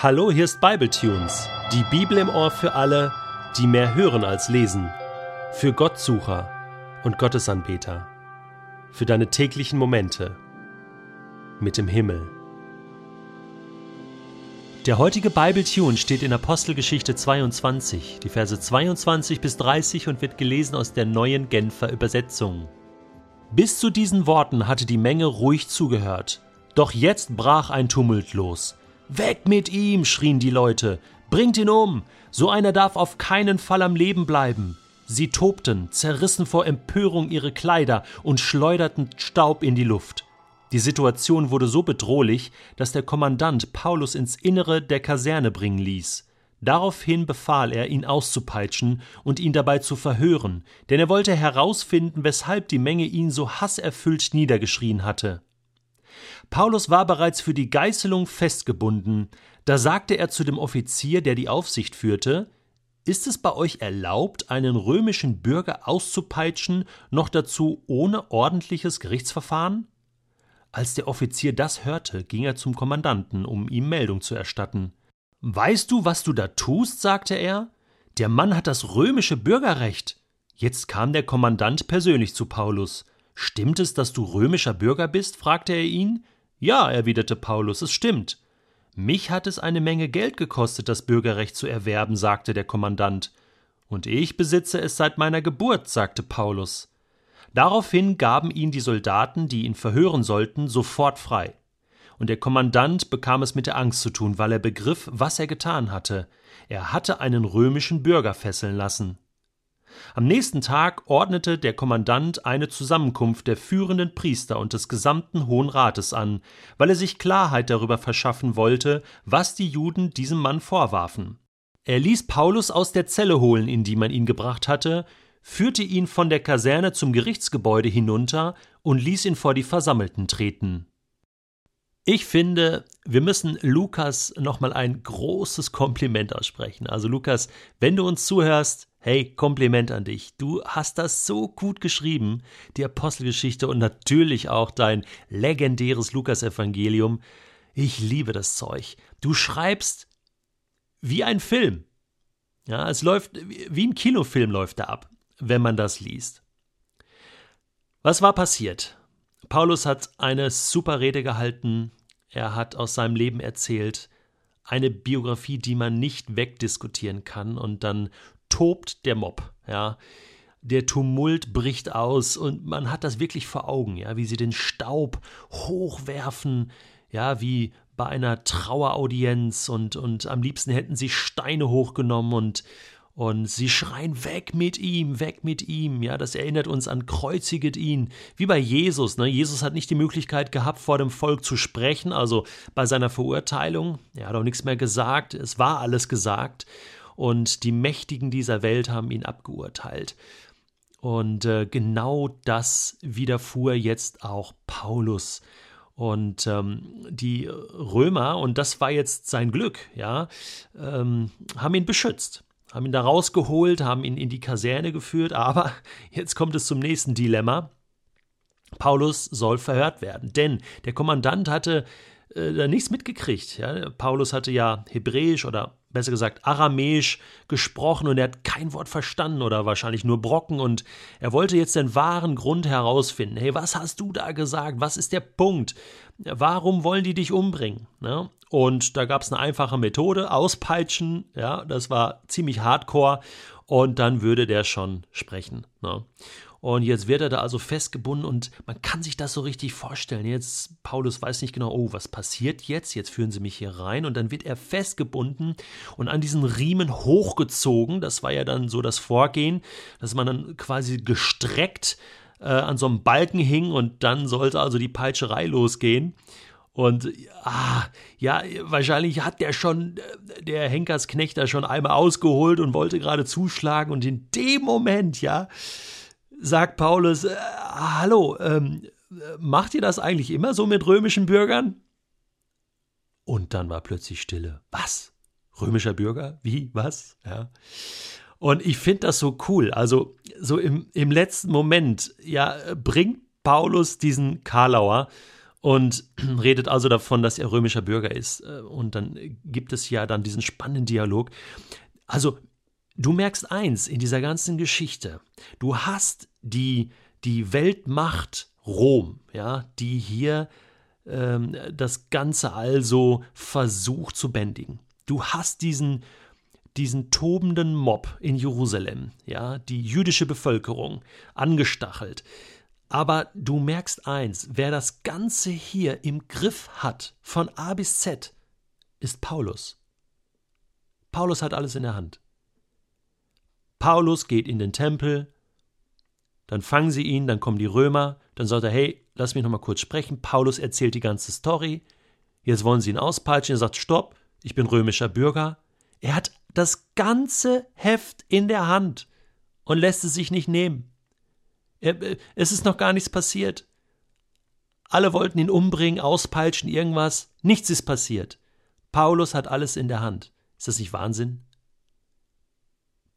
Hallo, hier ist Bibletunes, die Bibel im Ohr für alle, die mehr hören als lesen, für Gottsucher und Gottesanbeter, für deine täglichen Momente mit dem Himmel. Der heutige Bibletune steht in Apostelgeschichte 22, die Verse 22 bis 30 und wird gelesen aus der neuen Genfer Übersetzung. Bis zu diesen Worten hatte die Menge ruhig zugehört, doch jetzt brach ein Tumult los. Weg mit ihm, schrien die Leute. Bringt ihn um. So einer darf auf keinen Fall am Leben bleiben. Sie tobten, zerrissen vor Empörung ihre Kleider und schleuderten Staub in die Luft. Die Situation wurde so bedrohlich, dass der Kommandant Paulus ins Innere der Kaserne bringen ließ. Daraufhin befahl er, ihn auszupeitschen und ihn dabei zu verhören, denn er wollte herausfinden, weshalb die Menge ihn so hasserfüllt niedergeschrien hatte. Paulus war bereits für die Geißelung festgebunden. Da sagte er zu dem Offizier, der die Aufsicht führte, ist es bei euch erlaubt, einen römischen Bürger auszupeitschen, noch dazu ohne ordentliches Gerichtsverfahren? Als der Offizier das hörte, ging er zum Kommandanten, um ihm Meldung zu erstatten. Weißt du, was du da tust? sagte er. Der Mann hat das römische Bürgerrecht. Jetzt kam der Kommandant persönlich zu Paulus. Stimmt es, dass du römischer Bürger bist? fragte er ihn. Ja, erwiderte Paulus, es stimmt. Mich hat es eine Menge Geld gekostet, das Bürgerrecht zu erwerben, sagte der Kommandant. Und ich besitze es seit meiner Geburt, sagte Paulus. Daraufhin gaben ihn die Soldaten, die ihn verhören sollten, sofort frei. Und der Kommandant bekam es mit der Angst zu tun, weil er begriff, was er getan hatte. Er hatte einen römischen Bürger fesseln lassen. Am nächsten Tag ordnete der Kommandant eine Zusammenkunft der führenden Priester und des gesamten Hohen Rates an, weil er sich Klarheit darüber verschaffen wollte, was die Juden diesem Mann vorwarfen. Er ließ Paulus aus der Zelle holen, in die man ihn gebracht hatte, führte ihn von der Kaserne zum Gerichtsgebäude hinunter und ließ ihn vor die Versammelten treten. Ich finde, wir müssen Lukas nochmal ein großes Kompliment aussprechen. Also Lukas, wenn du uns zuhörst, hey, Kompliment an dich. Du hast das so gut geschrieben, die Apostelgeschichte und natürlich auch dein legendäres Lukas-Evangelium. Ich liebe das Zeug. Du schreibst wie ein Film. Ja, es läuft, wie ein Kinofilm läuft da ab, wenn man das liest. Was war passiert? Paulus hat eine super Rede gehalten, er hat aus seinem Leben erzählt, eine Biografie, die man nicht wegdiskutieren kann und dann tobt der Mob, ja. Der Tumult bricht aus und man hat das wirklich vor Augen, ja, wie sie den Staub hochwerfen, ja, wie bei einer Traueraudienz und, und am liebsten hätten sie Steine hochgenommen und, und sie schreien weg mit ihm, weg mit ihm. Ja, das erinnert uns an kreuziget ihn. Wie bei Jesus. Ne? Jesus hat nicht die Möglichkeit gehabt, vor dem Volk zu sprechen, also bei seiner Verurteilung. Er hat auch nichts mehr gesagt. Es war alles gesagt. Und die Mächtigen dieser Welt haben ihn abgeurteilt. Und äh, genau das widerfuhr jetzt auch Paulus. Und ähm, die Römer, und das war jetzt sein Glück, ja, ähm, haben ihn beschützt haben ihn da rausgeholt, haben ihn in die Kaserne geführt, aber jetzt kommt es zum nächsten Dilemma. Paulus soll verhört werden, denn der Kommandant hatte äh, da nichts mitgekriegt. Ja? Paulus hatte ja Hebräisch oder besser gesagt Aramäisch gesprochen und er hat kein Wort verstanden oder wahrscheinlich nur Brocken und er wollte jetzt den wahren Grund herausfinden. Hey, was hast du da gesagt? Was ist der Punkt? Warum wollen die dich umbringen? Ne? Und da gab es eine einfache Methode, auspeitschen, ja, das war ziemlich hardcore und dann würde der schon sprechen. Ne? Und jetzt wird er da also festgebunden und man kann sich das so richtig vorstellen. Jetzt, Paulus weiß nicht genau, oh, was passiert jetzt? Jetzt führen sie mich hier rein und dann wird er festgebunden und an diesen Riemen hochgezogen. Das war ja dann so das Vorgehen, dass man dann quasi gestreckt äh, an so einem Balken hing und dann sollte also die Peitscherei losgehen. Und ah, ja, wahrscheinlich hat der schon, äh, der Henkersknecht da schon einmal ausgeholt und wollte gerade zuschlagen. Und in dem Moment, ja, sagt Paulus, äh, hallo, ähm, macht ihr das eigentlich immer so mit römischen Bürgern? Und dann war plötzlich Stille. Was? Römischer Bürger? Wie? Was? Ja. Und ich finde das so cool. Also, so im, im letzten Moment, ja, bringt Paulus diesen Karlauer und redet also davon, dass er römischer Bürger ist. Äh, und dann gibt es ja dann diesen spannenden Dialog. Also, du merkst eins in dieser ganzen Geschichte. Du hast die, die Weltmacht Rom, ja, die hier ähm, das Ganze also versucht zu bändigen. Du hast diesen, diesen tobenden Mob in Jerusalem, ja, die jüdische Bevölkerung angestachelt. Aber du merkst eins, wer das Ganze hier im Griff hat, von A bis Z, ist Paulus. Paulus hat alles in der Hand. Paulus geht in den Tempel, dann fangen sie ihn, dann kommen die Römer, dann sagt er, hey, lass mich noch mal kurz sprechen. Paulus erzählt die ganze Story. Jetzt wollen sie ihn auspeitschen. Er sagt, stopp, ich bin römischer Bürger. Er hat das ganze Heft in der Hand und lässt es sich nicht nehmen. Äh, es ist noch gar nichts passiert. Alle wollten ihn umbringen, auspeitschen, irgendwas. Nichts ist passiert. Paulus hat alles in der Hand. Ist das nicht Wahnsinn?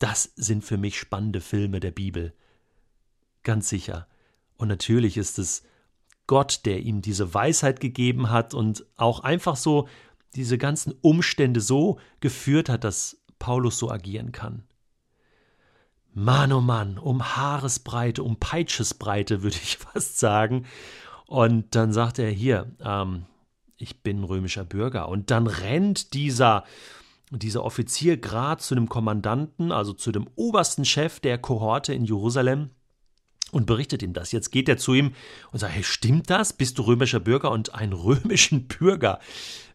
Das sind für mich spannende Filme der Bibel. Ganz sicher. Und natürlich ist es Gott, der ihm diese Weisheit gegeben hat und auch einfach so diese ganzen Umstände so geführt hat, dass Paulus so agieren kann. Mann, oh Mann, um Haaresbreite, um Peitschesbreite, würde ich fast sagen. Und dann sagt er hier, ähm, ich bin römischer Bürger. Und dann rennt dieser, dieser Offizier gerade zu dem Kommandanten, also zu dem obersten Chef der Kohorte in Jerusalem und berichtet ihm das. Jetzt geht er zu ihm und sagt, hey, stimmt das? Bist du römischer Bürger? Und einen römischen Bürger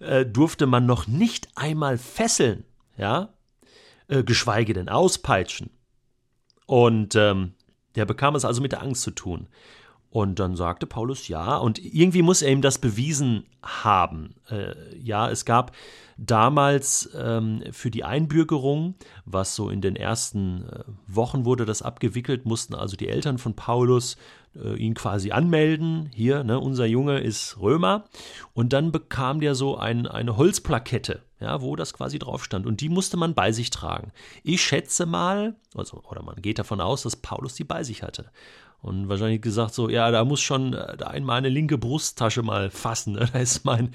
äh, durfte man noch nicht einmal fesseln, ja, äh, geschweige denn auspeitschen. Und ähm, der bekam es also mit der Angst zu tun. Und dann sagte Paulus ja, und irgendwie muss er ihm das bewiesen haben. Äh, ja, es gab damals ähm, für die Einbürgerung, was so in den ersten äh, Wochen wurde das abgewickelt, mussten also die Eltern von Paulus äh, ihn quasi anmelden. Hier, ne, unser Junge ist Römer. Und dann bekam der so ein, eine Holzplakette, ja, wo das quasi drauf stand. Und die musste man bei sich tragen. Ich schätze mal, also, oder man geht davon aus, dass Paulus die bei sich hatte. Und wahrscheinlich gesagt so, ja, da muss schon äh, da in meine linke Brusttasche mal fassen. Ne? Da ist mein,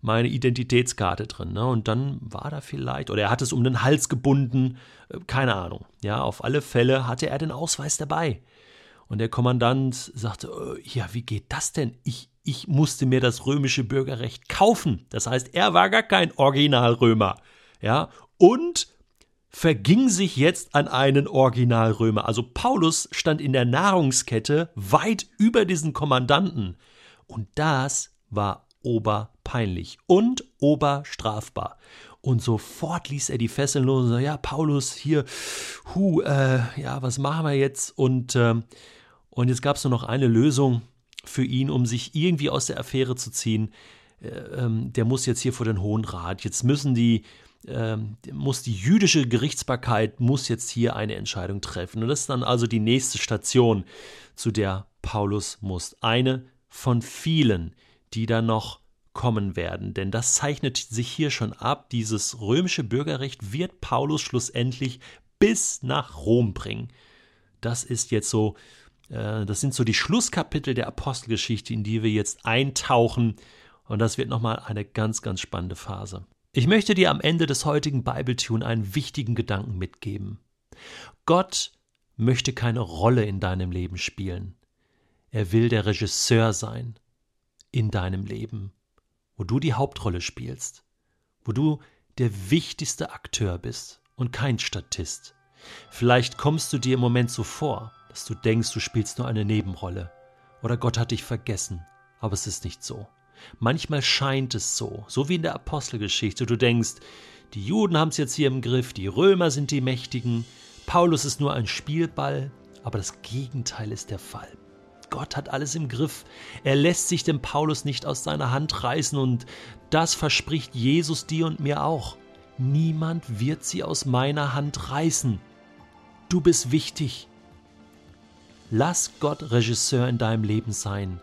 meine Identitätskarte drin. Ne? Und dann war da vielleicht, oder er hat es um den Hals gebunden, äh, keine Ahnung. Ja, auf alle Fälle hatte er den Ausweis dabei. Und der Kommandant sagte, äh, ja, wie geht das denn? Ich, ich musste mir das römische Bürgerrecht kaufen. Das heißt, er war gar kein Originalrömer. Ja, und verging sich jetzt an einen Originalrömer. Also Paulus stand in der Nahrungskette weit über diesen Kommandanten. Und das war oberpeinlich und oberstrafbar. Und sofort ließ er die Fesseln los und sagte, ja, Paulus, hier, hu, äh, ja, was machen wir jetzt? Und, äh, und jetzt gab es nur noch eine Lösung für ihn, um sich irgendwie aus der Affäre zu ziehen. Äh, ähm, der muss jetzt hier vor den Hohen Rat. Jetzt müssen die ähm, muss die jüdische Gerichtsbarkeit muss jetzt hier eine Entscheidung treffen. Und das ist dann also die nächste Station, zu der Paulus muss. Eine von vielen, die da noch kommen werden. Denn das zeichnet sich hier schon ab. Dieses römische Bürgerrecht wird Paulus schlussendlich bis nach Rom bringen. Das ist jetzt so, äh, das sind so die Schlusskapitel der Apostelgeschichte, in die wir jetzt eintauchen. Und das wird nochmal eine ganz, ganz spannende Phase. Ich möchte dir am Ende des heutigen Bibletune einen wichtigen Gedanken mitgeben. Gott möchte keine Rolle in deinem Leben spielen. Er will der Regisseur sein in deinem Leben, wo du die Hauptrolle spielst, wo du der wichtigste Akteur bist und kein Statist. Vielleicht kommst du dir im Moment so vor, dass du denkst, du spielst nur eine Nebenrolle oder Gott hat dich vergessen, aber es ist nicht so. Manchmal scheint es so, so wie in der Apostelgeschichte. Du denkst, die Juden haben es jetzt hier im Griff, die Römer sind die Mächtigen, Paulus ist nur ein Spielball, aber das Gegenteil ist der Fall. Gott hat alles im Griff. Er lässt sich dem Paulus nicht aus seiner Hand reißen und das verspricht Jesus dir und mir auch. Niemand wird sie aus meiner Hand reißen. Du bist wichtig. Lass Gott Regisseur in deinem Leben sein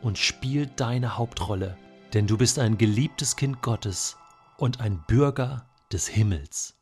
und spiel deine Hauptrolle, denn du bist ein geliebtes Kind Gottes und ein Bürger des Himmels.